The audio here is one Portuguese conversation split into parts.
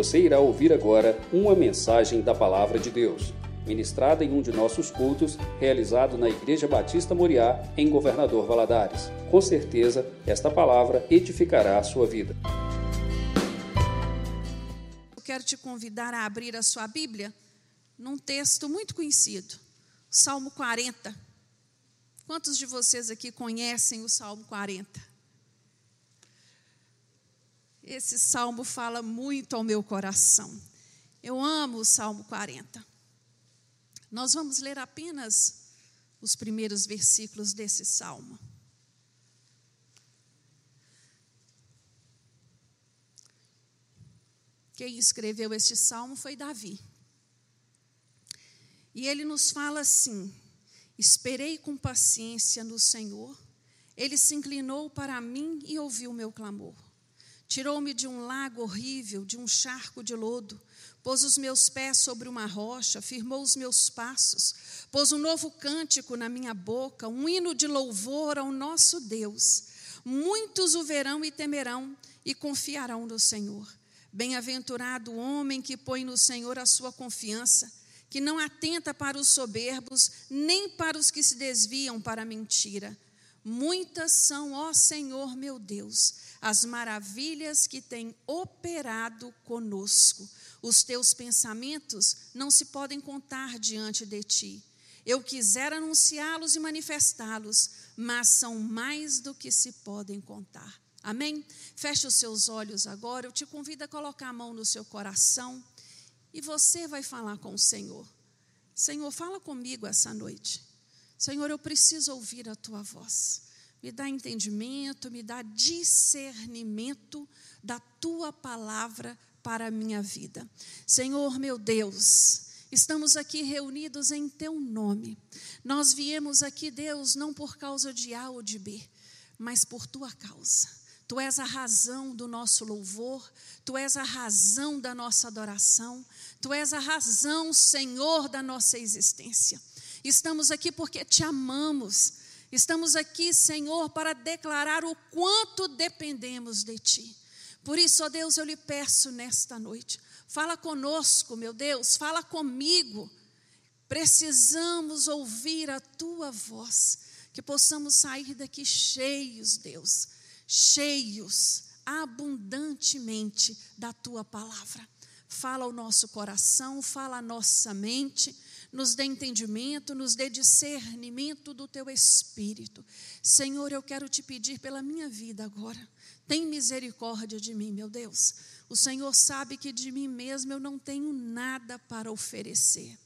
Você irá ouvir agora uma mensagem da Palavra de Deus, ministrada em um de nossos cultos, realizado na Igreja Batista Moriá, em Governador Valadares. Com certeza, esta palavra edificará a sua vida. Eu quero te convidar a abrir a sua Bíblia num texto muito conhecido, Salmo 40. Quantos de vocês aqui conhecem o Salmo 40? Esse salmo fala muito ao meu coração. Eu amo o Salmo 40. Nós vamos ler apenas os primeiros versículos desse salmo. Quem escreveu este salmo foi Davi. E ele nos fala assim: Esperei com paciência no Senhor, ele se inclinou para mim e ouviu o meu clamor. Tirou-me de um lago horrível, de um charco de lodo, pôs os meus pés sobre uma rocha, firmou os meus passos, pôs um novo cântico na minha boca, um hino de louvor ao nosso Deus. Muitos o verão e temerão e confiarão no Senhor. Bem-aventurado o homem que põe no Senhor a sua confiança, que não atenta para os soberbos, nem para os que se desviam para a mentira. Muitas são, ó Senhor meu Deus, as maravilhas que tem operado conosco. Os teus pensamentos não se podem contar diante de ti. Eu quisera anunciá-los e manifestá-los, mas são mais do que se podem contar. Amém? Feche os seus olhos agora. Eu te convido a colocar a mão no seu coração e você vai falar com o Senhor. Senhor, fala comigo essa noite. Senhor, eu preciso ouvir a tua voz me dá entendimento, me dá discernimento da tua palavra para a minha vida. Senhor meu Deus, estamos aqui reunidos em teu nome. Nós viemos aqui, Deus, não por causa de A ou de B, mas por tua causa. Tu és a razão do nosso louvor, tu és a razão da nossa adoração, tu és a razão, Senhor, da nossa existência. Estamos aqui porque te amamos Estamos aqui, Senhor, para declarar o quanto dependemos de Ti. Por isso, ó Deus, eu lhe peço nesta noite, fala conosco, meu Deus, fala comigo. Precisamos ouvir a Tua voz, que possamos sair daqui cheios, Deus, cheios abundantemente da Tua palavra. Fala o nosso coração, fala a nossa mente nos dê entendimento, nos dê discernimento do teu espírito. Senhor, eu quero te pedir pela minha vida agora. Tem misericórdia de mim, meu Deus. O Senhor sabe que de mim mesmo eu não tenho nada para oferecer.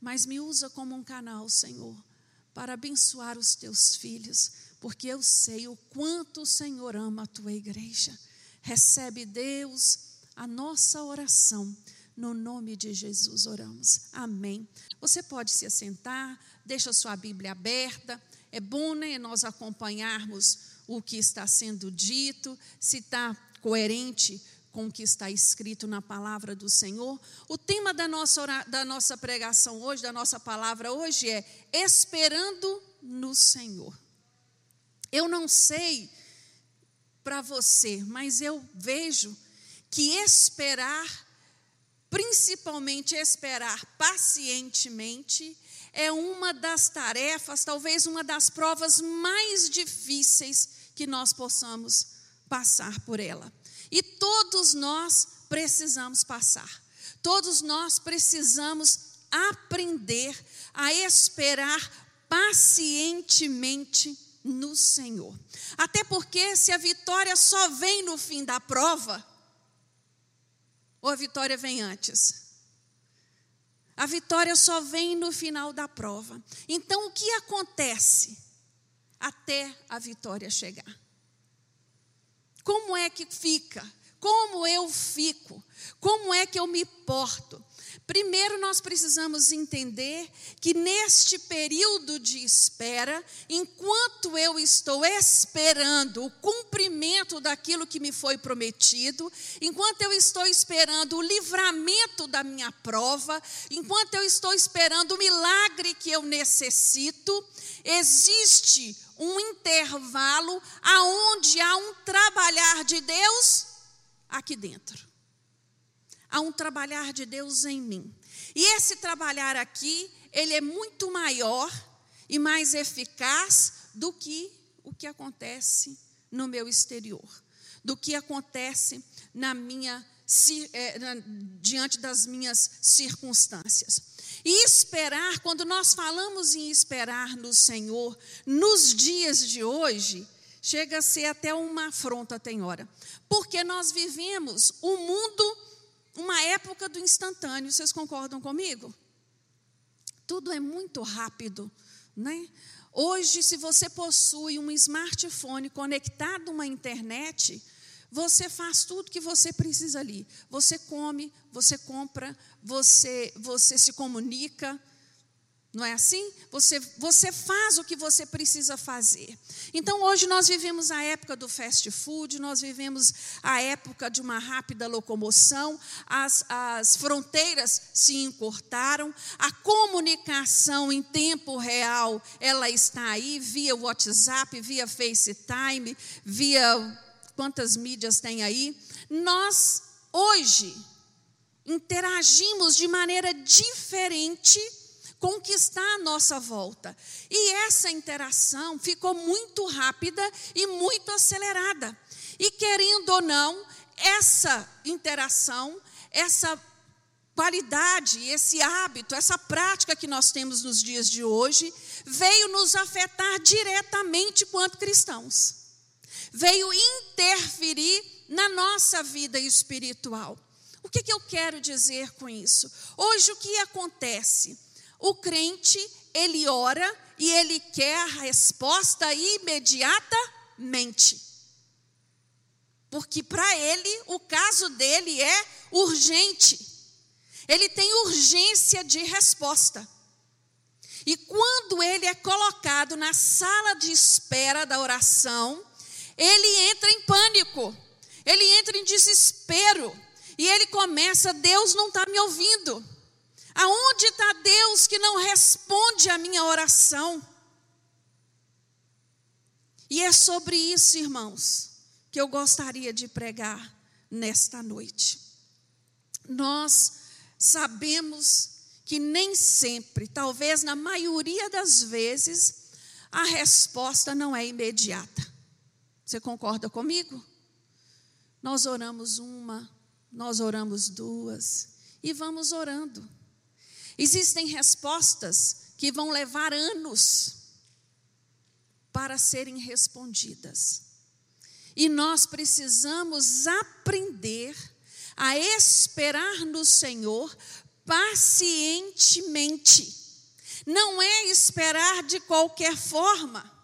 Mas me usa como um canal, Senhor, para abençoar os teus filhos, porque eu sei o quanto o Senhor ama a tua igreja. Recebe, Deus, a nossa oração no nome de Jesus oramos. Amém. Você pode se assentar, deixa sua Bíblia aberta. É bom né, nós acompanharmos o que está sendo dito, se está coerente com o que está escrito na palavra do Senhor. O tema da nossa, da nossa pregação hoje, da nossa palavra hoje é Esperando no Senhor. Eu não sei para você, mas eu vejo que esperar principalmente esperar pacientemente, é uma das tarefas, talvez uma das provas mais difíceis que nós possamos passar por ela. E todos nós precisamos passar. Todos nós precisamos aprender a esperar pacientemente no Senhor. Até porque se a vitória só vem no fim da prova, ou a vitória vem antes? A vitória só vem no final da prova. Então, o que acontece até a vitória chegar? Como é que fica? Como eu fico? Como é que eu me porto? Primeiro, nós precisamos entender que neste período de espera, enquanto eu estou esperando o cumprimento daquilo que me foi prometido, enquanto eu estou esperando o livramento da minha prova, enquanto eu estou esperando o milagre que eu necessito, existe um intervalo aonde há um trabalhar de Deus aqui dentro. Há um trabalhar de Deus em mim. E esse trabalhar aqui, ele é muito maior e mais eficaz do que o que acontece no meu exterior, do que acontece na minha é, diante das minhas circunstâncias. E esperar, quando nós falamos em esperar no Senhor, nos dias de hoje, chega a ser até uma afronta, tem hora. Porque nós vivemos um mundo, uma época do instantâneo, vocês concordam comigo? Tudo é muito rápido, né? Hoje, se você possui um smartphone conectado a uma internet, você faz tudo que você precisa ali. Você come, você compra, você, você se comunica. Não é assim? Você, você faz o que você precisa fazer. Então, hoje nós vivemos a época do fast food, nós vivemos a época de uma rápida locomoção, as, as fronteiras se encurtaram, a comunicação em tempo real, ela está aí, via WhatsApp, via FaceTime, via quantas mídias tem aí, nós hoje interagimos de maneira diferente está à nossa volta. E essa interação ficou muito rápida e muito acelerada. E querendo ou não, essa interação, essa qualidade, esse hábito, essa prática que nós temos nos dias de hoje, veio nos afetar diretamente quanto cristãos veio interferir na nossa vida espiritual. O que, que eu quero dizer com isso? Hoje o que acontece? O crente, ele ora e ele quer a resposta imediatamente. Porque para ele, o caso dele é urgente. Ele tem urgência de resposta. E quando ele é colocado na sala de espera da oração, ele entra em pânico, ele entra em desespero, e ele começa: Deus não está me ouvindo. Aonde está Deus que não responde a minha oração? E é sobre isso, irmãos, que eu gostaria de pregar nesta noite. Nós sabemos que nem sempre, talvez na maioria das vezes, a resposta não é imediata. Você concorda comigo? Nós oramos uma, nós oramos duas e vamos orando. Existem respostas que vão levar anos para serem respondidas. E nós precisamos aprender a esperar no Senhor pacientemente. Não é esperar de qualquer forma.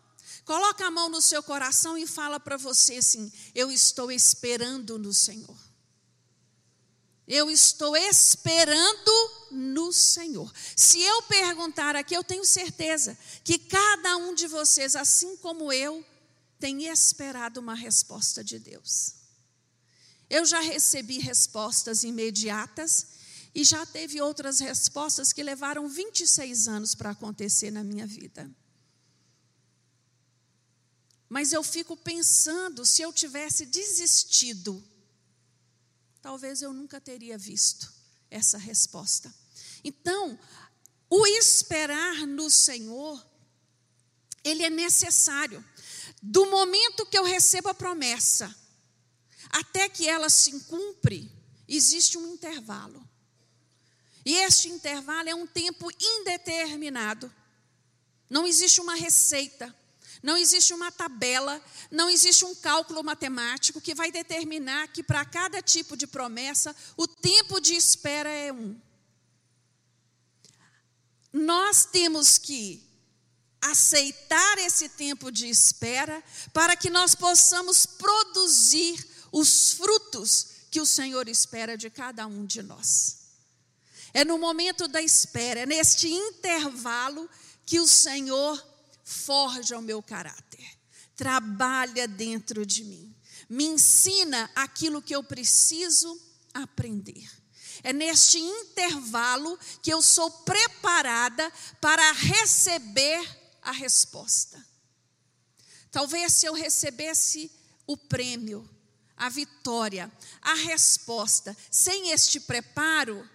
Coloca a mão no seu coração e fala para você assim: Eu estou esperando no Senhor. Eu estou esperando no Senhor. Se eu perguntar aqui, eu tenho certeza que cada um de vocês, assim como eu, tem esperado uma resposta de Deus. Eu já recebi respostas imediatas e já teve outras respostas que levaram 26 anos para acontecer na minha vida. Mas eu fico pensando, se eu tivesse desistido, talvez eu nunca teria visto essa resposta. Então, o esperar no Senhor, ele é necessário. Do momento que eu recebo a promessa até que ela se cumpre, existe um intervalo. E este intervalo é um tempo indeterminado. Não existe uma receita. Não existe uma tabela, não existe um cálculo matemático que vai determinar que para cada tipo de promessa o tempo de espera é um. Nós temos que aceitar esse tempo de espera para que nós possamos produzir os frutos que o Senhor espera de cada um de nós. É no momento da espera, é neste intervalo que o Senhor forja o meu caráter, trabalha dentro de mim, me ensina aquilo que eu preciso aprender. É neste intervalo que eu sou preparada para receber a resposta. Talvez se eu recebesse o prêmio, a vitória, a resposta. Sem este preparo,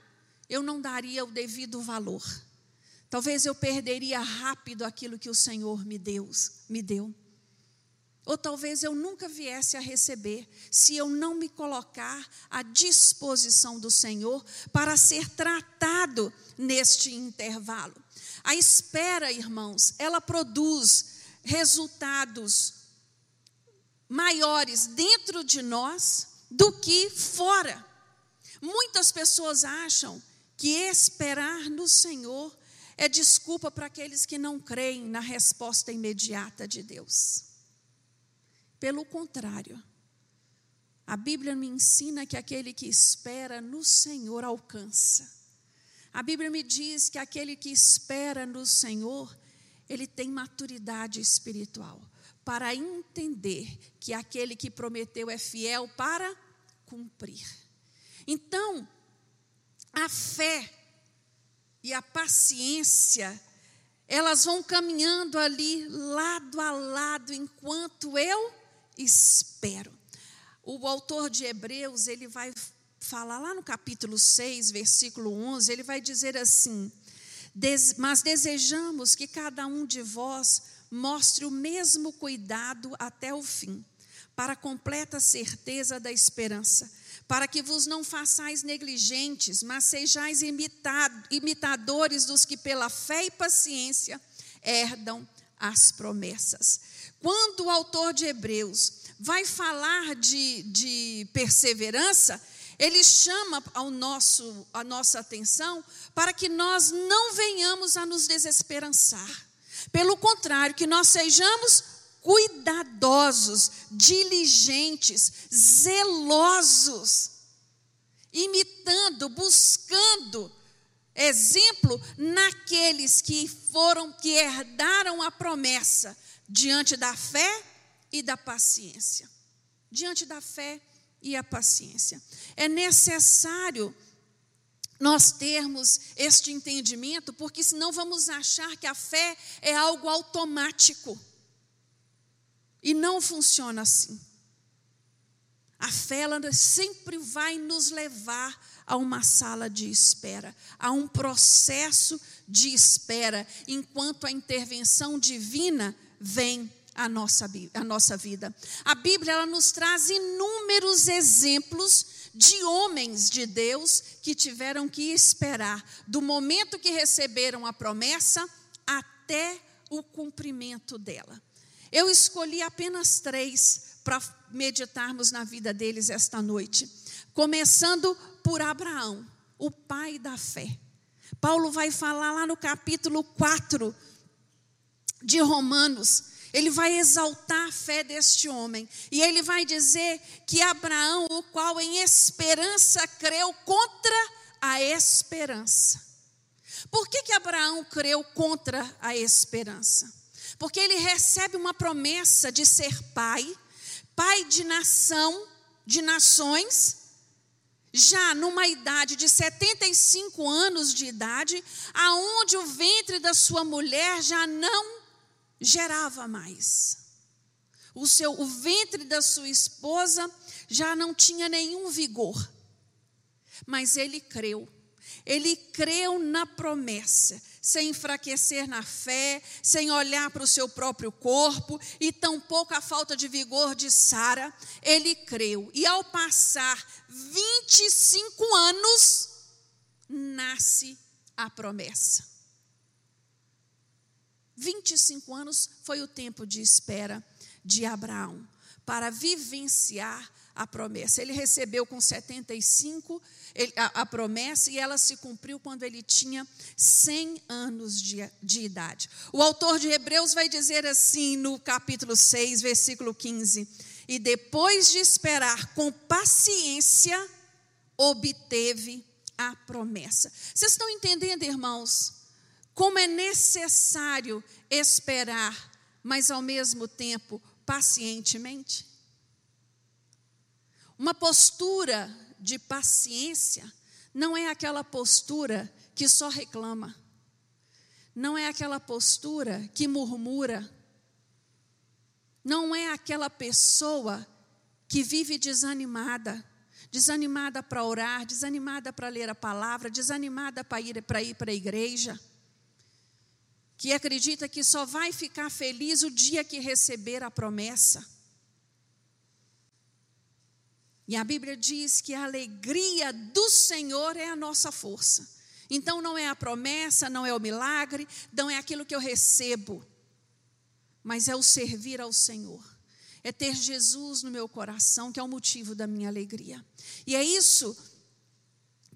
eu não daria o devido valor. Talvez eu perderia rápido aquilo que o Senhor me deu, me deu. Ou talvez eu nunca viesse a receber, se eu não me colocar à disposição do Senhor para ser tratado neste intervalo. A espera, irmãos, ela produz resultados maiores dentro de nós do que fora. Muitas pessoas acham que esperar no Senhor é desculpa para aqueles que não creem na resposta imediata de Deus. Pelo contrário, a Bíblia me ensina que aquele que espera no Senhor alcança. A Bíblia me diz que aquele que espera no Senhor, ele tem maturidade espiritual para entender que aquele que prometeu é fiel para cumprir. Então, a fé e a paciência, elas vão caminhando ali lado a lado enquanto eu espero. O autor de Hebreus, ele vai falar lá no capítulo 6, versículo 11, ele vai dizer assim: Mas desejamos que cada um de vós mostre o mesmo cuidado até o fim, para a completa certeza da esperança, para que vos não façais negligentes, mas sejais imitadores dos que pela fé e paciência herdam as promessas. Quando o autor de Hebreus vai falar de, de perseverança, ele chama ao nosso, a nossa atenção para que nós não venhamos a nos desesperançar. Pelo contrário, que nós sejamos cuidadosos, diligentes, zelosos, imitando, buscando exemplo naqueles que foram, que herdaram a promessa diante da fé e da paciência. Diante da fé e a paciência. É necessário nós termos este entendimento, porque senão vamos achar que a fé é algo automático. E não funciona assim. A fé ela sempre vai nos levar a uma sala de espera, a um processo de espera, enquanto a intervenção divina vem à nossa, à nossa vida. A Bíblia ela nos traz inúmeros exemplos de homens de Deus que tiveram que esperar do momento que receberam a promessa até o cumprimento dela. Eu escolhi apenas três para meditarmos na vida deles esta noite, começando por Abraão, o pai da fé. Paulo vai falar lá no capítulo 4 de Romanos ele vai exaltar a fé deste homem. E ele vai dizer que Abraão, o qual em esperança creu contra a esperança. Por que, que Abraão creu contra a esperança? Porque ele recebe uma promessa de ser pai, pai de nação, de nações, já numa idade de 75 anos de idade, aonde o ventre da sua mulher já não gerava mais. O seu o ventre da sua esposa já não tinha nenhum vigor. Mas ele creu. Ele creu na promessa, sem enfraquecer na fé, sem olhar para o seu próprio corpo e tampouco a falta de vigor de Sara. Ele creu. E ao passar 25 anos, nasce a promessa. 25 anos foi o tempo de espera de Abraão para vivenciar a promessa. Ele recebeu com 75 a, a promessa e ela se cumpriu quando ele tinha 100 anos de, de idade. O autor de Hebreus vai dizer assim no capítulo 6, versículo 15: E depois de esperar com paciência, obteve a promessa. Vocês estão entendendo, irmãos? como é necessário esperar, mas ao mesmo tempo pacientemente. Uma postura de paciência não é aquela postura que só reclama, não é aquela postura que murmura, não é aquela pessoa que vive desanimada, desanimada para orar, desanimada para ler a palavra, desanimada para ir para ir para a igreja, que acredita que só vai ficar feliz o dia que receber a promessa. E a Bíblia diz que a alegria do Senhor é a nossa força. Então não é a promessa, não é o milagre, não é aquilo que eu recebo, mas é o servir ao Senhor. É ter Jesus no meu coração, que é o motivo da minha alegria. E é isso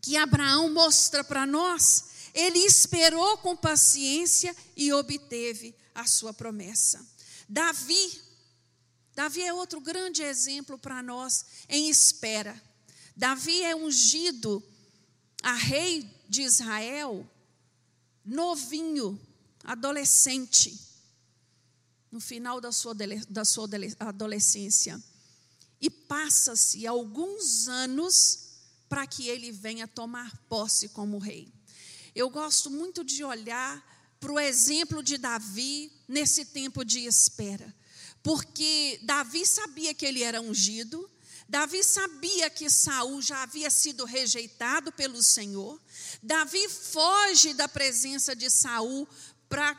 que Abraão mostra para nós. Ele esperou com paciência e obteve a sua promessa. Davi, Davi é outro grande exemplo para nós em espera. Davi é ungido a rei de Israel, novinho, adolescente, no final da sua, da sua adolescência. E passa-se alguns anos para que ele venha tomar posse como rei. Eu gosto muito de olhar para o exemplo de Davi nesse tempo de espera, porque Davi sabia que ele era ungido, Davi sabia que Saul já havia sido rejeitado pelo Senhor. Davi foge da presença de Saul para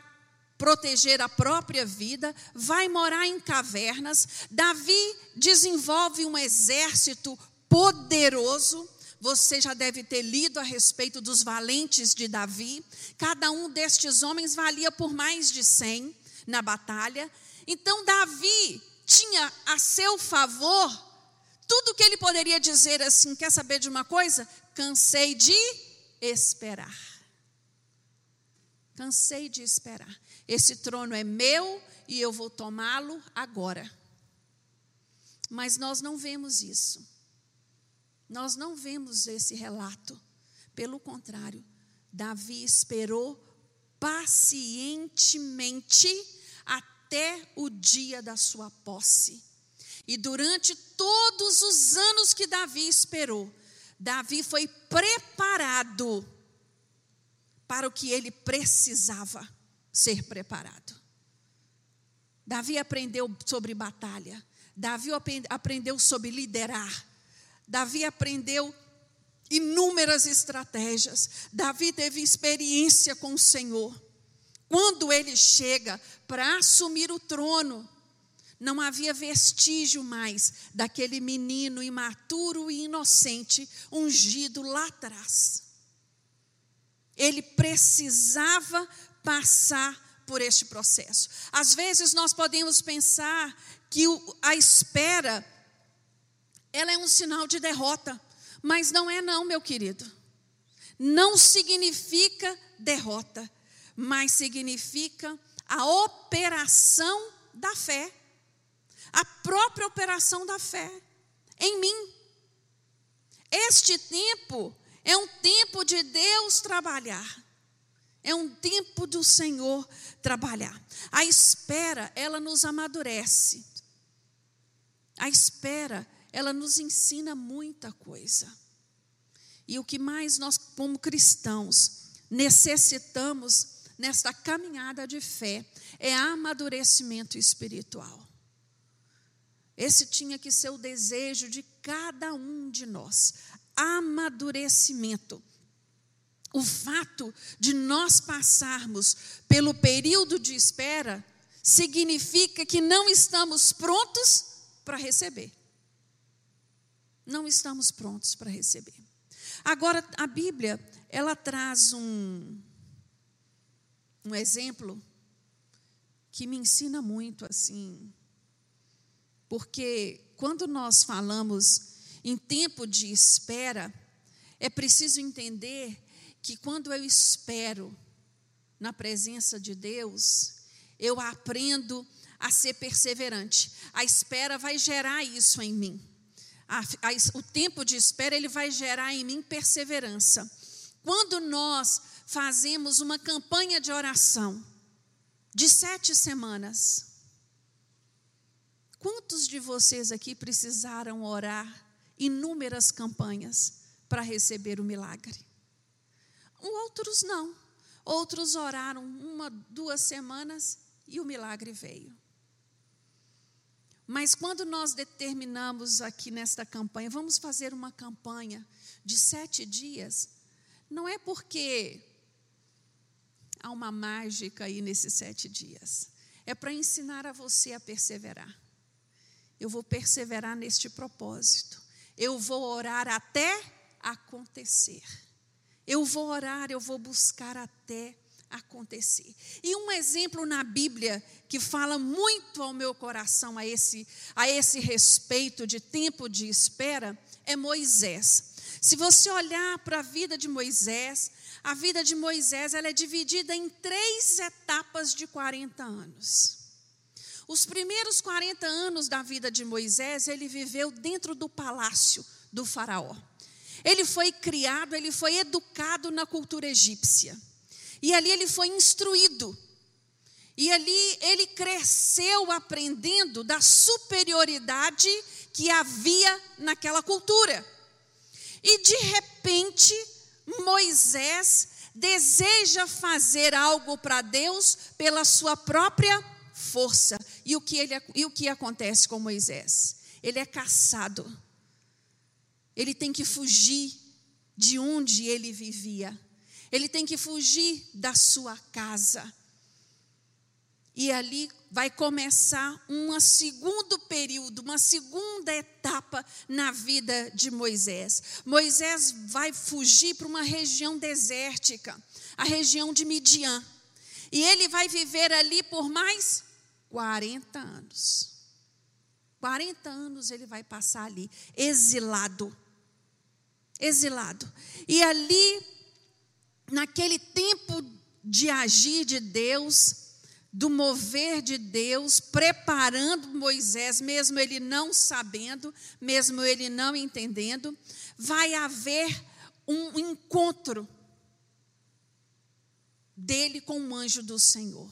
proteger a própria vida, vai morar em cavernas. Davi desenvolve um exército poderoso. Você já deve ter lido a respeito dos valentes de Davi. Cada um destes homens valia por mais de cem na batalha. Então, Davi tinha a seu favor tudo que ele poderia dizer assim, quer saber de uma coisa? Cansei de esperar. Cansei de esperar. Esse trono é meu e eu vou tomá-lo agora. Mas nós não vemos isso. Nós não vemos esse relato. Pelo contrário, Davi esperou pacientemente até o dia da sua posse. E durante todos os anos que Davi esperou, Davi foi preparado para o que ele precisava ser preparado. Davi aprendeu sobre batalha, Davi aprendeu sobre liderar, Davi aprendeu inúmeras estratégias, Davi teve experiência com o Senhor. Quando ele chega para assumir o trono, não havia vestígio mais daquele menino imaturo e inocente ungido lá atrás. Ele precisava passar por este processo. Às vezes nós podemos pensar que a espera ela é um sinal de derrota, mas não é não, meu querido. Não significa derrota, mas significa a operação da fé a própria operação da fé em mim. Este tempo é um tempo de Deus trabalhar. É um tempo do Senhor trabalhar. A espera, ela nos amadurece. A espera, ela nos ensina muita coisa. E o que mais nós, como cristãos, necessitamos nesta caminhada de fé é amadurecimento espiritual. Esse tinha que ser o desejo de cada um de nós. Amadurecimento. O fato de nós passarmos pelo período de espera significa que não estamos prontos para receber. Não estamos prontos para receber. Agora, a Bíblia, ela traz um, um exemplo que me ensina muito, assim, porque quando nós falamos em tempo de espera, é preciso entender que quando eu espero na presença de Deus, eu aprendo a ser perseverante. A espera vai gerar isso em mim. A, a, o tempo de espera ele vai gerar em mim perseverança. Quando nós fazemos uma campanha de oração de sete semanas, Quantos de vocês aqui precisaram orar inúmeras campanhas para receber o milagre? Outros não. Outros oraram uma, duas semanas e o milagre veio. Mas quando nós determinamos aqui nesta campanha, vamos fazer uma campanha de sete dias, não é porque há uma mágica aí nesses sete dias, é para ensinar a você a perseverar. Eu vou perseverar neste propósito, eu vou orar até acontecer. Eu vou orar, eu vou buscar até acontecer. E um exemplo na Bíblia que fala muito ao meu coração a esse, a esse respeito de tempo de espera é Moisés. Se você olhar para a vida de Moisés, a vida de Moisés ela é dividida em três etapas de 40 anos. Os primeiros 40 anos da vida de Moisés, ele viveu dentro do palácio do Faraó. Ele foi criado, ele foi educado na cultura egípcia. E ali ele foi instruído. E ali ele cresceu aprendendo da superioridade que havia naquela cultura. E de repente, Moisés deseja fazer algo para Deus pela sua própria força. E o, que ele, e o que acontece com Moisés? Ele é caçado. Ele tem que fugir de onde ele vivia ele tem que fugir da sua casa. E ali vai começar um segundo período, uma segunda etapa na vida de Moisés. Moisés vai fugir para uma região desértica, a região de Midian. E ele vai viver ali por mais 40 anos. 40 anos ele vai passar ali, exilado. Exilado. E ali naquele tempo de agir de Deus, do mover de Deus, preparando Moisés, mesmo ele não sabendo, mesmo ele não entendendo, vai haver um encontro dele com o anjo do Senhor.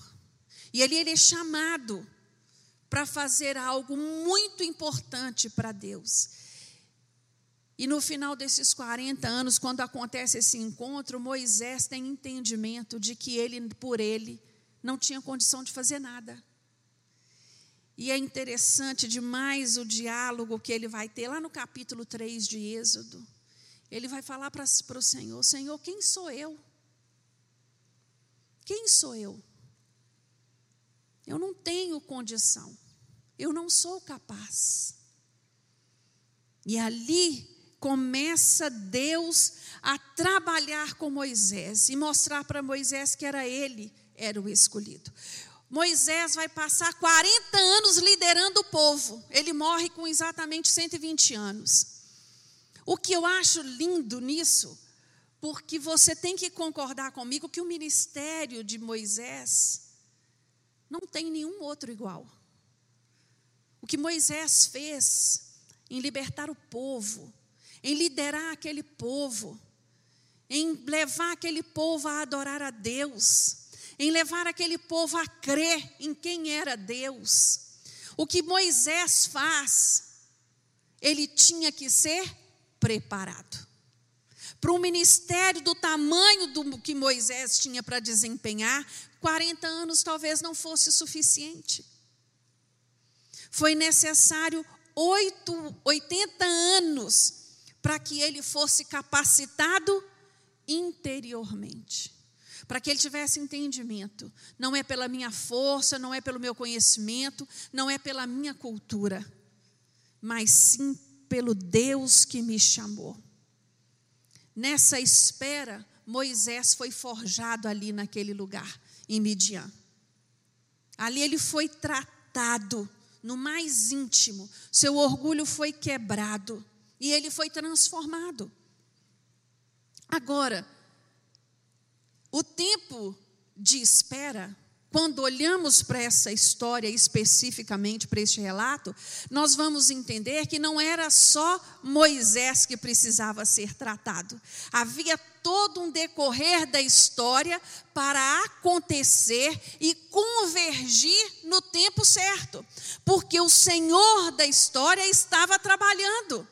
E ali ele é chamado para fazer algo muito importante para Deus. E no final desses 40 anos, quando acontece esse encontro, Moisés tem entendimento de que ele, por ele, não tinha condição de fazer nada. E é interessante demais o diálogo que ele vai ter lá no capítulo 3 de Êxodo. Ele vai falar para o Senhor: Senhor, quem sou eu? Quem sou eu? Eu não tenho condição, eu não sou capaz. E ali começa Deus a trabalhar com Moisés e mostrar para Moisés que era ele, era o escolhido. Moisés vai passar 40 anos liderando o povo. Ele morre com exatamente 120 anos. O que eu acho lindo nisso, porque você tem que concordar comigo que o ministério de Moisés não tem nenhum outro igual. O que Moisés fez em libertar o povo, em liderar aquele povo, em levar aquele povo a adorar a Deus, em levar aquele povo a crer em quem era Deus. O que Moisés faz, ele tinha que ser preparado. Para um ministério do tamanho do que Moisés tinha para desempenhar, 40 anos talvez não fosse suficiente. Foi necessário 8, 80 anos para que ele fosse capacitado interiormente. Para que ele tivesse entendimento. Não é pela minha força, não é pelo meu conhecimento, não é pela minha cultura, mas sim pelo Deus que me chamou. Nessa espera, Moisés foi forjado ali naquele lugar, em Midian. Ali ele foi tratado no mais íntimo, seu orgulho foi quebrado e ele foi transformado. Agora, tempo de espera, quando olhamos para essa história especificamente, para este relato, nós vamos entender que não era só Moisés que precisava ser tratado. Havia todo um decorrer da história para acontecer e convergir no tempo certo, porque o Senhor da história estava trabalhando.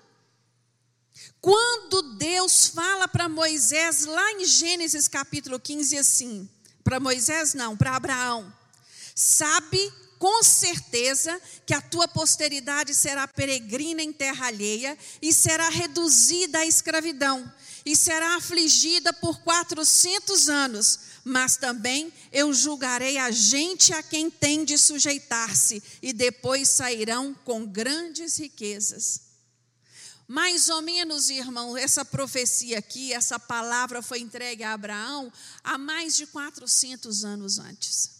Quando Deus fala para Moisés, lá em Gênesis capítulo 15, assim, para Moisés não, para Abraão, sabe com certeza que a tua posteridade será peregrina em terra alheia e será reduzida à escravidão e será afligida por quatrocentos anos. Mas também eu julgarei a gente a quem tem de sujeitar-se, e depois sairão com grandes riquezas. Mais ou menos, irmão, essa profecia aqui, essa palavra foi entregue a Abraão há mais de 400 anos antes.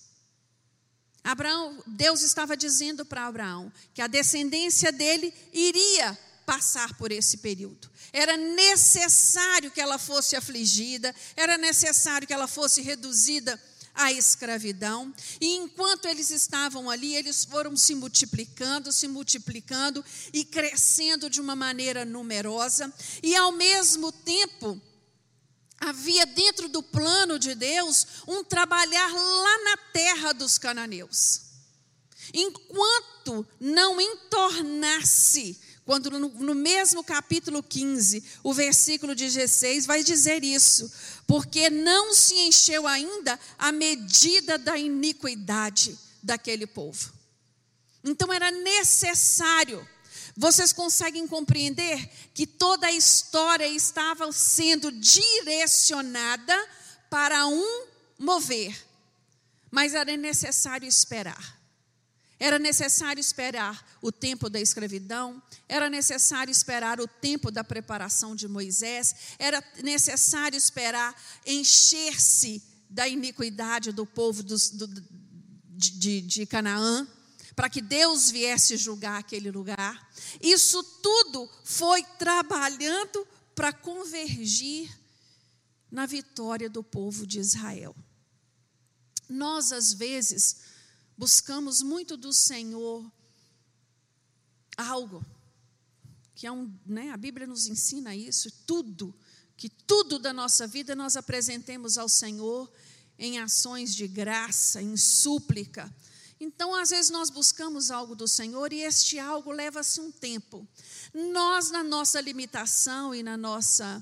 Abraão, Deus estava dizendo para Abraão que a descendência dele iria passar por esse período. Era necessário que ela fosse afligida, era necessário que ela fosse reduzida à escravidão. E enquanto eles estavam ali, eles foram se multiplicando, se multiplicando e crescendo de uma maneira numerosa. E ao mesmo tempo, havia dentro do plano de Deus um trabalhar lá na terra dos cananeus. Enquanto não entornasse quando no, no, mesmo capítulo 15, o versículo 16 vai dizer isso, porque não se encheu ainda a medida da iniquidade daquele povo. Então era necessário. Vocês conseguem compreender que toda a história estava sendo direcionada para um mover, mas era necessário esperar. Era necessário esperar o tempo da escravidão, era necessário esperar o tempo da preparação de Moisés, era necessário esperar encher-se da iniquidade do povo dos, do, de, de, de Canaã, para que Deus viesse julgar aquele lugar. Isso tudo foi trabalhando para convergir na vitória do povo de Israel. Nós, às vezes, buscamos muito do Senhor algo, que é um, né, a Bíblia nos ensina isso, tudo, que tudo da nossa vida nós apresentemos ao Senhor em ações de graça, em súplica. Então, às vezes, nós buscamos algo do Senhor e este algo leva-se um tempo. Nós, na nossa limitação e na nossa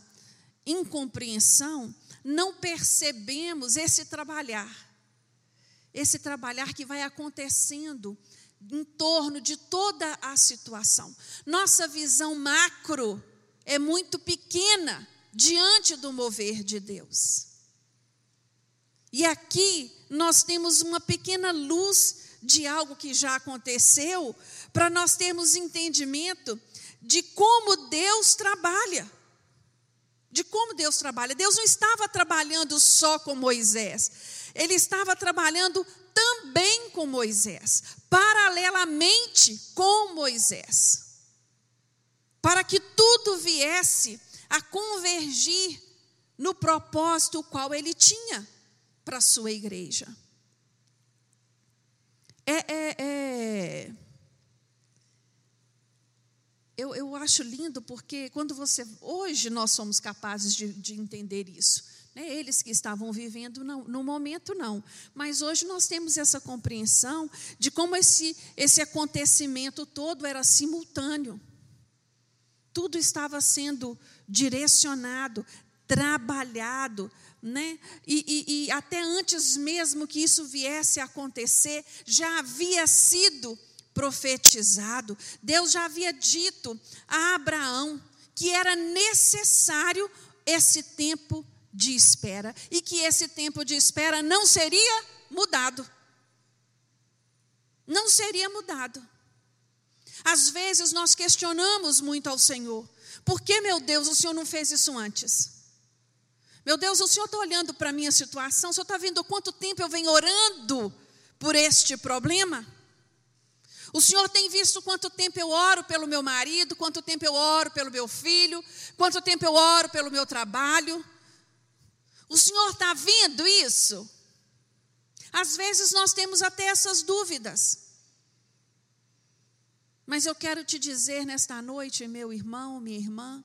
incompreensão, não percebemos esse trabalhar esse trabalhar que vai acontecendo em torno de toda a situação. Nossa visão macro é muito pequena diante do mover de Deus. E aqui nós temos uma pequena luz de algo que já aconteceu, para nós termos entendimento de como Deus trabalha. De como Deus trabalha. Deus não estava trabalhando só com Moisés ele estava trabalhando também com Moisés, paralelamente com Moisés, para que tudo viesse a convergir no propósito qual ele tinha para a sua igreja. É, é, é... Eu, eu acho lindo porque quando você. Hoje nós somos capazes de, de entender isso. Né? Eles que estavam vivendo no momento, não. Mas hoje nós temos essa compreensão de como esse, esse acontecimento todo era simultâneo. Tudo estava sendo direcionado, trabalhado, né? E, e, e, até antes mesmo que isso viesse a acontecer, já havia sido profetizado. Deus já havia dito a Abraão que era necessário esse tempo de espera e que esse tempo de espera não seria mudado. Não seria mudado. Às vezes nós questionamos muito ao Senhor: por que, meu Deus, o Senhor não fez isso antes? Meu Deus, o Senhor está olhando para a minha situação, o Senhor está vendo quanto tempo eu venho orando por este problema? O Senhor tem visto quanto tempo eu oro pelo meu marido, quanto tempo eu oro pelo meu filho, quanto tempo eu oro pelo meu trabalho. O Senhor está vendo isso? Às vezes nós temos até essas dúvidas. Mas eu quero te dizer nesta noite, meu irmão, minha irmã,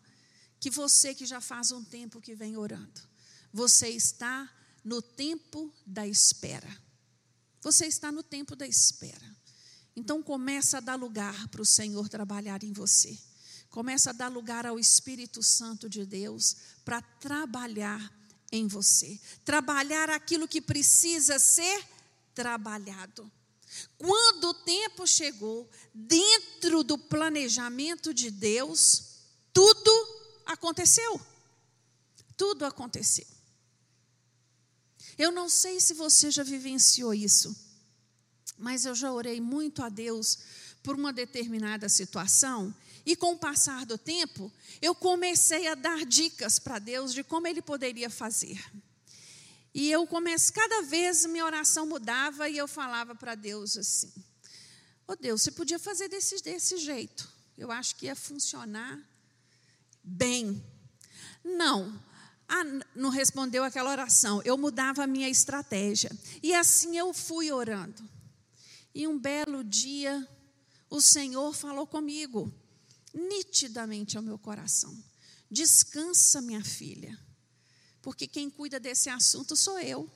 que você que já faz um tempo que vem orando, você está no tempo da espera. Você está no tempo da espera. Então começa a dar lugar para o Senhor trabalhar em você. Começa a dar lugar ao Espírito Santo de Deus para trabalhar em você. Trabalhar aquilo que precisa ser trabalhado. Quando o tempo chegou, dentro do planejamento de Deus, tudo aconteceu. Tudo aconteceu. Eu não sei se você já vivenciou isso, mas eu já orei muito a Deus por uma determinada situação e com o passar do tempo, eu comecei a dar dicas para Deus de como ele poderia fazer. E eu comecei, cada vez minha oração mudava e eu falava para Deus assim: Ô oh Deus, você podia fazer desse, desse jeito. Eu acho que ia funcionar bem. Não, ah, não respondeu aquela oração. Eu mudava a minha estratégia. E assim eu fui orando. E um belo dia, o Senhor falou comigo, nitidamente ao meu coração: Descansa, minha filha porque quem cuida desse assunto sou eu.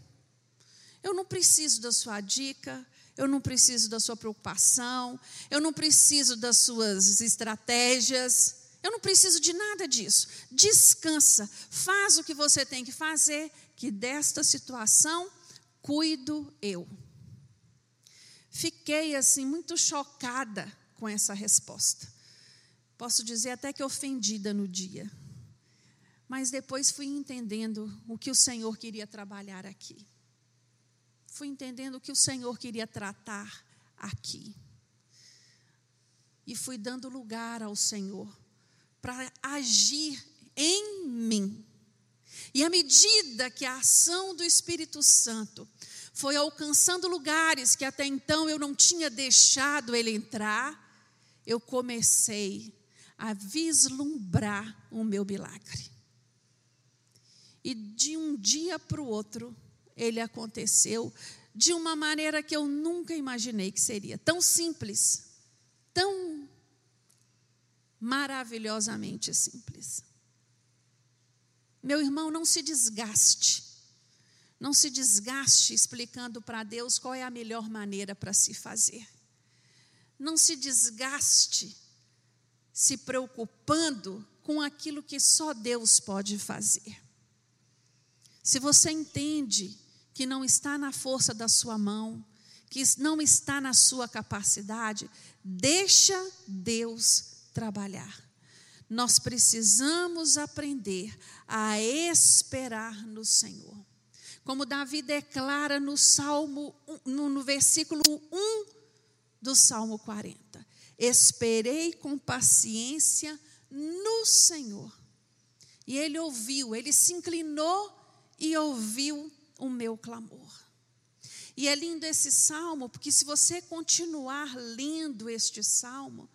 Eu não preciso da sua dica, eu não preciso da sua preocupação, eu não preciso das suas estratégias, eu não preciso de nada disso. Descansa, faz o que você tem que fazer, que desta situação cuido eu. Fiquei assim muito chocada com essa resposta. Posso dizer até que ofendida no dia. Mas depois fui entendendo o que o Senhor queria trabalhar aqui. Fui entendendo o que o Senhor queria tratar aqui. E fui dando lugar ao Senhor para agir em mim. E à medida que a ação do Espírito Santo foi alcançando lugares que até então eu não tinha deixado ele entrar, eu comecei a vislumbrar o meu milagre. E de um dia para o outro, ele aconteceu de uma maneira que eu nunca imaginei que seria. Tão simples, tão maravilhosamente simples. Meu irmão, não se desgaste. Não se desgaste explicando para Deus qual é a melhor maneira para se fazer. Não se desgaste se preocupando com aquilo que só Deus pode fazer. Se você entende que não está na força da sua mão, que não está na sua capacidade, deixa Deus trabalhar. Nós precisamos aprender a esperar no Senhor. Como Davi declara no Salmo, no, no versículo 1 do Salmo 40. Esperei com paciência no Senhor. E ele ouviu, ele se inclinou e ouviu o meu clamor. E é lindo esse salmo, porque se você continuar lendo este salmo,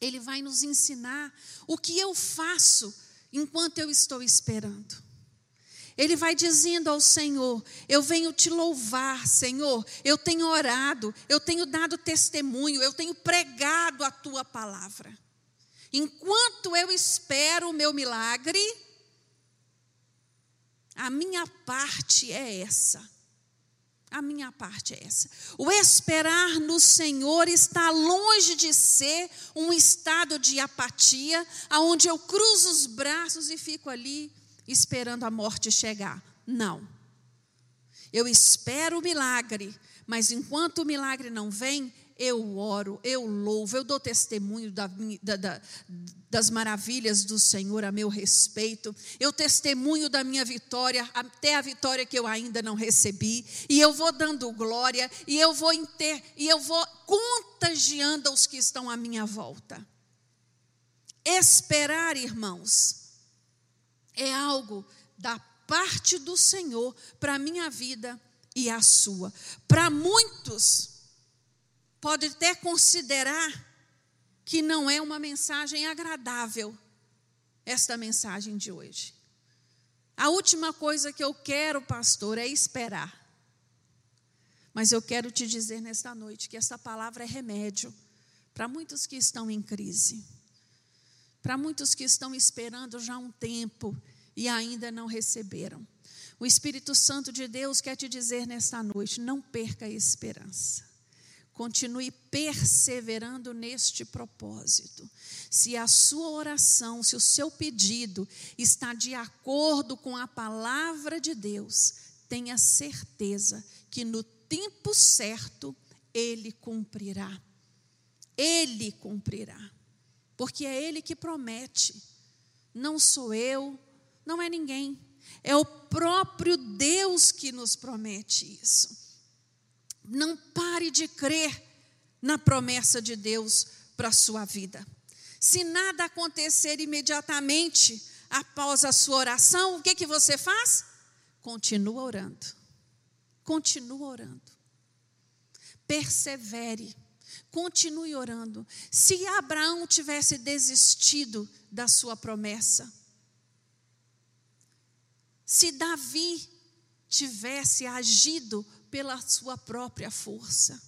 ele vai nos ensinar o que eu faço enquanto eu estou esperando. Ele vai dizendo ao Senhor: Eu venho te louvar, Senhor. Eu tenho orado, eu tenho dado testemunho, eu tenho pregado a tua palavra. Enquanto eu espero o meu milagre, a minha parte é essa. A minha parte é essa. O esperar no Senhor está longe de ser um estado de apatia, aonde eu cruzo os braços e fico ali esperando a morte chegar. Não. Eu espero o milagre, mas enquanto o milagre não vem, eu oro, eu louvo, eu dou testemunho da, da, das maravilhas do Senhor a meu respeito, eu testemunho da minha vitória, até a vitória que eu ainda não recebi, e eu vou dando glória, e eu vou inter, e eu vou contagiando os que estão à minha volta. Esperar, irmãos, é algo da parte do Senhor para a minha vida e a sua. Para muitos, pode até considerar que não é uma mensagem agradável, esta mensagem de hoje. A última coisa que eu quero, pastor, é esperar. Mas eu quero te dizer nesta noite que essa palavra é remédio para muitos que estão em crise, para muitos que estão esperando já um tempo e ainda não receberam. O Espírito Santo de Deus quer te dizer nesta noite: não perca a esperança. Continue perseverando neste propósito. Se a sua oração, se o seu pedido está de acordo com a palavra de Deus, tenha certeza que no tempo certo Ele cumprirá. Ele cumprirá. Porque é Ele que promete. Não sou eu, não é ninguém. É o próprio Deus que nos promete isso. Não pare de crer na promessa de Deus para a sua vida. Se nada acontecer imediatamente após a sua oração, o que, que você faz? Continua orando. Continua orando. Persevere. Continue orando. Se Abraão tivesse desistido da sua promessa, se Davi tivesse agido pela sua própria força,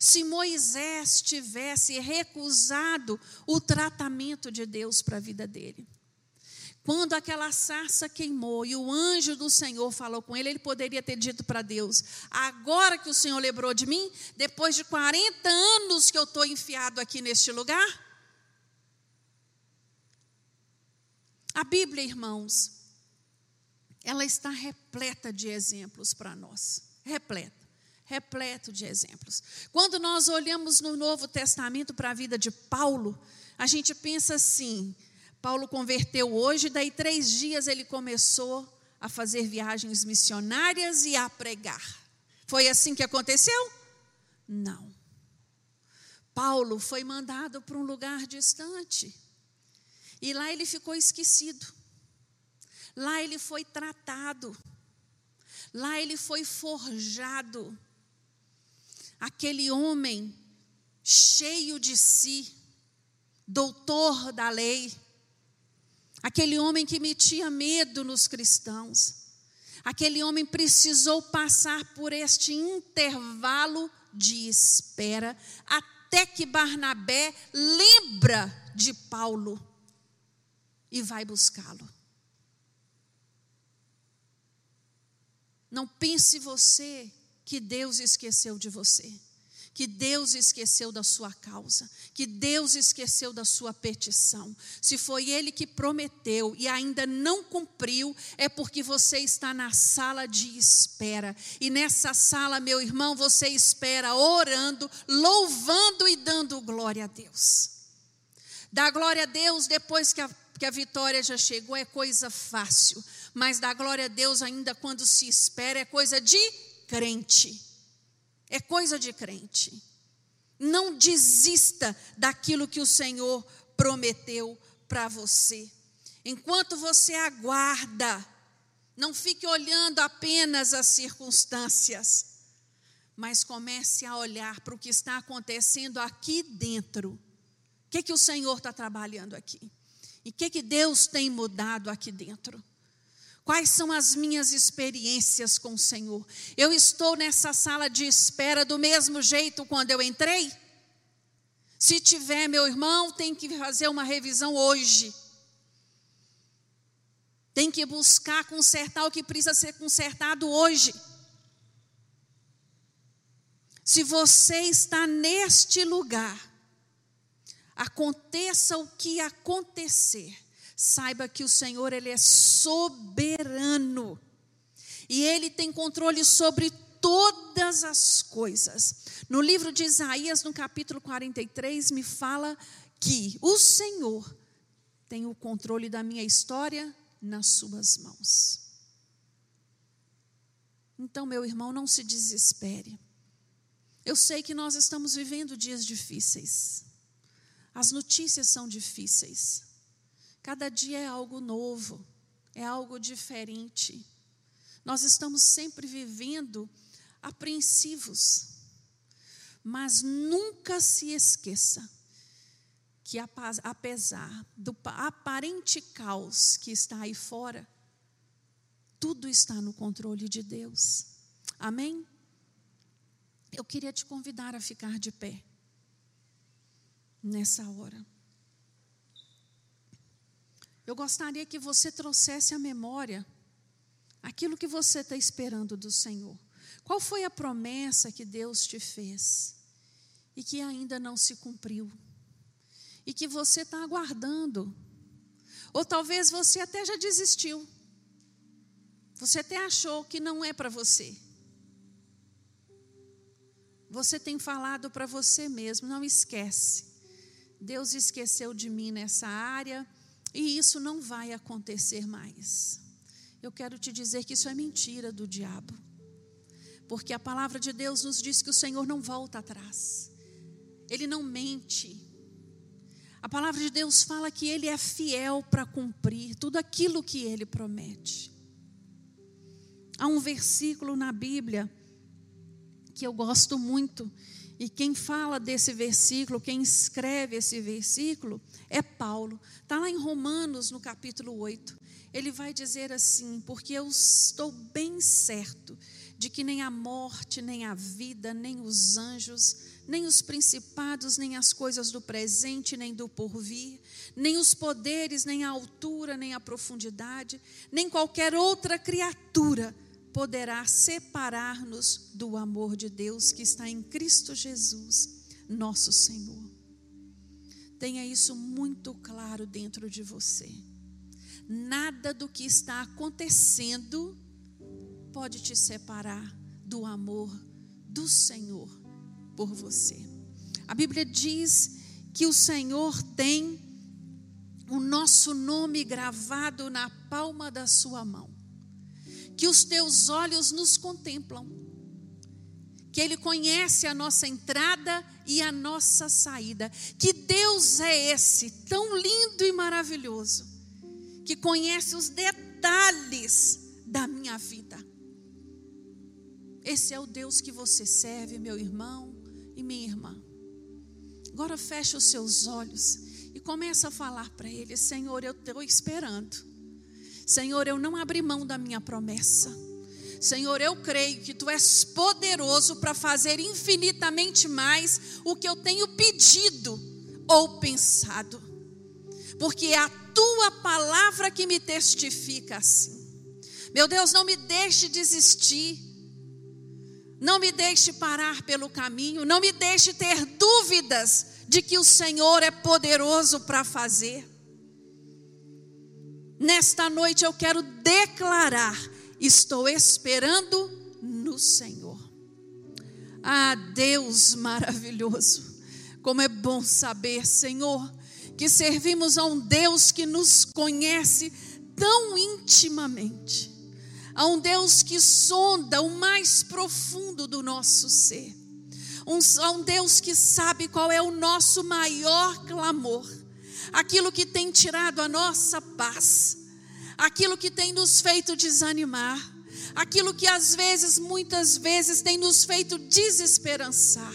se Moisés tivesse recusado o tratamento de Deus para a vida dele. Quando aquela sarça queimou e o anjo do Senhor falou com ele, ele poderia ter dito para Deus: Agora que o Senhor lembrou de mim, depois de 40 anos que eu estou enfiado aqui neste lugar. A Bíblia, irmãos, ela está repleta de exemplos para nós. Repleta repleto de exemplos. Quando nós olhamos no Novo Testamento para a vida de Paulo, a gente pensa assim: Paulo converteu hoje, daí três dias ele começou a fazer viagens missionárias e a pregar. Foi assim que aconteceu? Não. Paulo foi mandado para um lugar distante. E lá ele ficou esquecido. Lá ele foi tratado. Lá ele foi forjado aquele homem cheio de si, doutor da lei, aquele homem que metia medo nos cristãos, aquele homem precisou passar por este intervalo de espera, até que Barnabé lembra de Paulo e vai buscá-lo. Não pense você que Deus esqueceu de você, que Deus esqueceu da sua causa, que Deus esqueceu da sua petição. Se foi Ele que prometeu e ainda não cumpriu, é porque você está na sala de espera. E nessa sala, meu irmão, você espera orando, louvando e dando glória a Deus. Dar glória a Deus depois que a, que a vitória já chegou é coisa fácil, mas dar glória a Deus ainda quando se espera é coisa de crente. É coisa de crente. Não desista daquilo que o Senhor prometeu para você. Enquanto você aguarda, não fique olhando apenas as circunstâncias, mas comece a olhar para o que está acontecendo aqui dentro. O que, que o Senhor está trabalhando aqui? E o que, que Deus tem mudado aqui dentro? Quais são as minhas experiências com o Senhor? Eu estou nessa sala de espera do mesmo jeito quando eu entrei? Se tiver, meu irmão, tem que fazer uma revisão hoje. Tem que buscar consertar o que precisa ser consertado hoje. Se você está neste lugar, aconteça o que acontecer, saiba que o Senhor ele é soberano e ele tem controle sobre todas as coisas. No livro de Isaías, no capítulo 43, me fala que o Senhor tem o controle da minha história nas suas mãos. Então, meu irmão, não se desespere. Eu sei que nós estamos vivendo dias difíceis. As notícias são difíceis. Cada dia é algo novo, é algo diferente. Nós estamos sempre vivendo apreensivos. Mas nunca se esqueça que, apesar do aparente caos que está aí fora, tudo está no controle de Deus. Amém? Eu queria te convidar a ficar de pé nessa hora. Eu gostaria que você trouxesse à memória aquilo que você está esperando do Senhor. Qual foi a promessa que Deus te fez e que ainda não se cumpriu? E que você está aguardando? Ou talvez você até já desistiu. Você até achou que não é para você. você tem falado para você mesmo, não esquece. Deus esqueceu de mim nessa área e isso não vai acontecer mais. Eu quero te dizer que isso é mentira do diabo. Porque a palavra de Deus nos diz que o Senhor não volta atrás. Ele não mente. A palavra de Deus fala que ele é fiel para cumprir tudo aquilo que ele promete. Há um versículo na Bíblia que eu gosto muito, e quem fala desse versículo, quem escreve esse versículo, é Paulo. Está lá em Romanos, no capítulo 8. Ele vai dizer assim: Porque eu estou bem certo de que nem a morte, nem a vida, nem os anjos, nem os principados, nem as coisas do presente, nem do porvir, nem os poderes, nem a altura, nem a profundidade, nem qualquer outra criatura poderá separar-nos do amor de Deus que está em Cristo Jesus, nosso Senhor. Tenha isso muito claro dentro de você. Nada do que está acontecendo pode te separar do amor do Senhor por você. A Bíblia diz que o Senhor tem o nosso nome gravado na palma da sua mão, que os teus olhos nos contemplam, que Ele conhece a nossa entrada e a nossa saída. Que Deus é esse, tão lindo e maravilhoso, que conhece os detalhes da minha vida. Esse é o Deus que você serve, meu irmão, e minha irmã. Agora fecha os seus olhos e começa a falar para ele: Senhor, eu estou esperando. Senhor, eu não abri mão da minha promessa. Senhor, eu creio que tu és poderoso para fazer infinitamente mais o que eu tenho pedido ou pensado. Porque é a tua palavra que me testifica assim. Meu Deus, não me deixe desistir. Não me deixe parar pelo caminho, não me deixe ter dúvidas de que o Senhor é poderoso para fazer. Nesta noite eu quero declarar: estou esperando no Senhor. Ah, Deus maravilhoso, como é bom saber, Senhor, que servimos a um Deus que nos conhece tão intimamente a um Deus que sonda o mais profundo do nosso ser, um, a um Deus que sabe qual é o nosso maior clamor, aquilo que tem tirado a nossa paz, aquilo que tem nos feito desanimar, aquilo que às vezes, muitas vezes, tem nos feito desesperançar.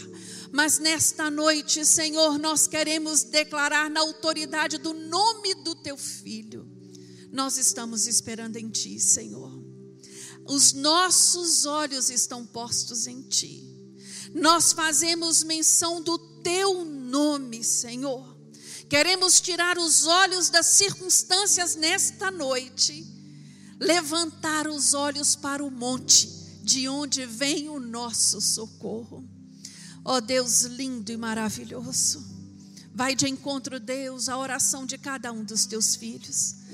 Mas nesta noite, Senhor, nós queremos declarar na autoridade do nome do Teu Filho. Nós estamos esperando em Ti, Senhor os nossos olhos estão postos em Ti. Nós fazemos menção do Teu nome, Senhor. Queremos tirar os olhos das circunstâncias nesta noite, levantar os olhos para o monte, de onde vem o nosso socorro. Ó oh Deus lindo e maravilhoso, vai de encontro, Deus, à oração de cada um dos teus filhos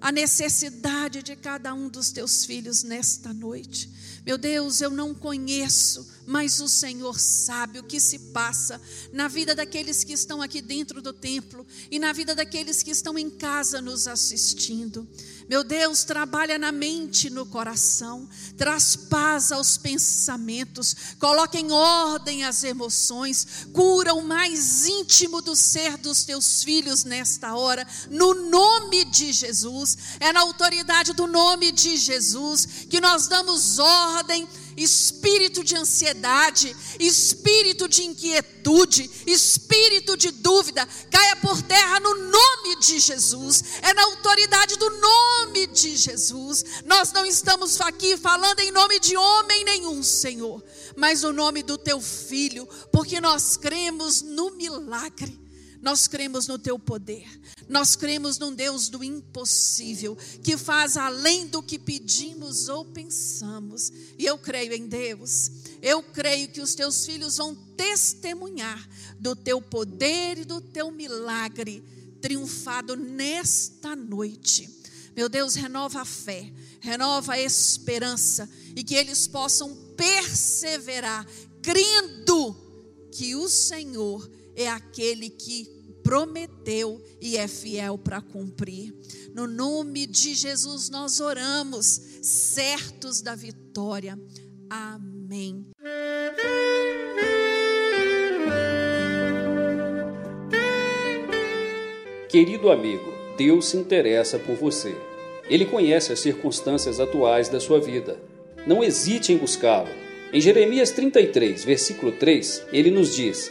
a necessidade de cada um dos teus filhos nesta noite. Meu Deus, eu não conheço, mas o Senhor sabe o que se passa na vida daqueles que estão aqui dentro do templo e na vida daqueles que estão em casa nos assistindo. Meu Deus, trabalha na mente e no coração, traz paz aos pensamentos, coloca em ordem as emoções, cura o mais íntimo do ser dos teus filhos nesta hora, no nome de Jesus. É na autoridade do nome de Jesus que nós damos ordem espírito de ansiedade, espírito de inquietude, espírito de dúvida, caia por terra no nome de Jesus. É na autoridade do nome de Jesus. Nós não estamos aqui falando em nome de homem nenhum, Senhor, mas no nome do teu filho, porque nós cremos no milagre. Nós cremos no teu poder. Nós cremos num Deus do impossível, que faz além do que pedimos ou pensamos. E eu creio em Deus. Eu creio que os teus filhos vão testemunhar do teu poder e do teu milagre triunfado nesta noite. Meu Deus, renova a fé, renova a esperança e que eles possam perseverar, crendo que o Senhor é aquele que prometeu e é fiel para cumprir. No nome de Jesus nós oramos, certos da vitória. Amém. Querido amigo, Deus se interessa por você. Ele conhece as circunstâncias atuais da sua vida. Não hesite em buscá-lo. Em Jeremias 33, versículo 3, ele nos diz: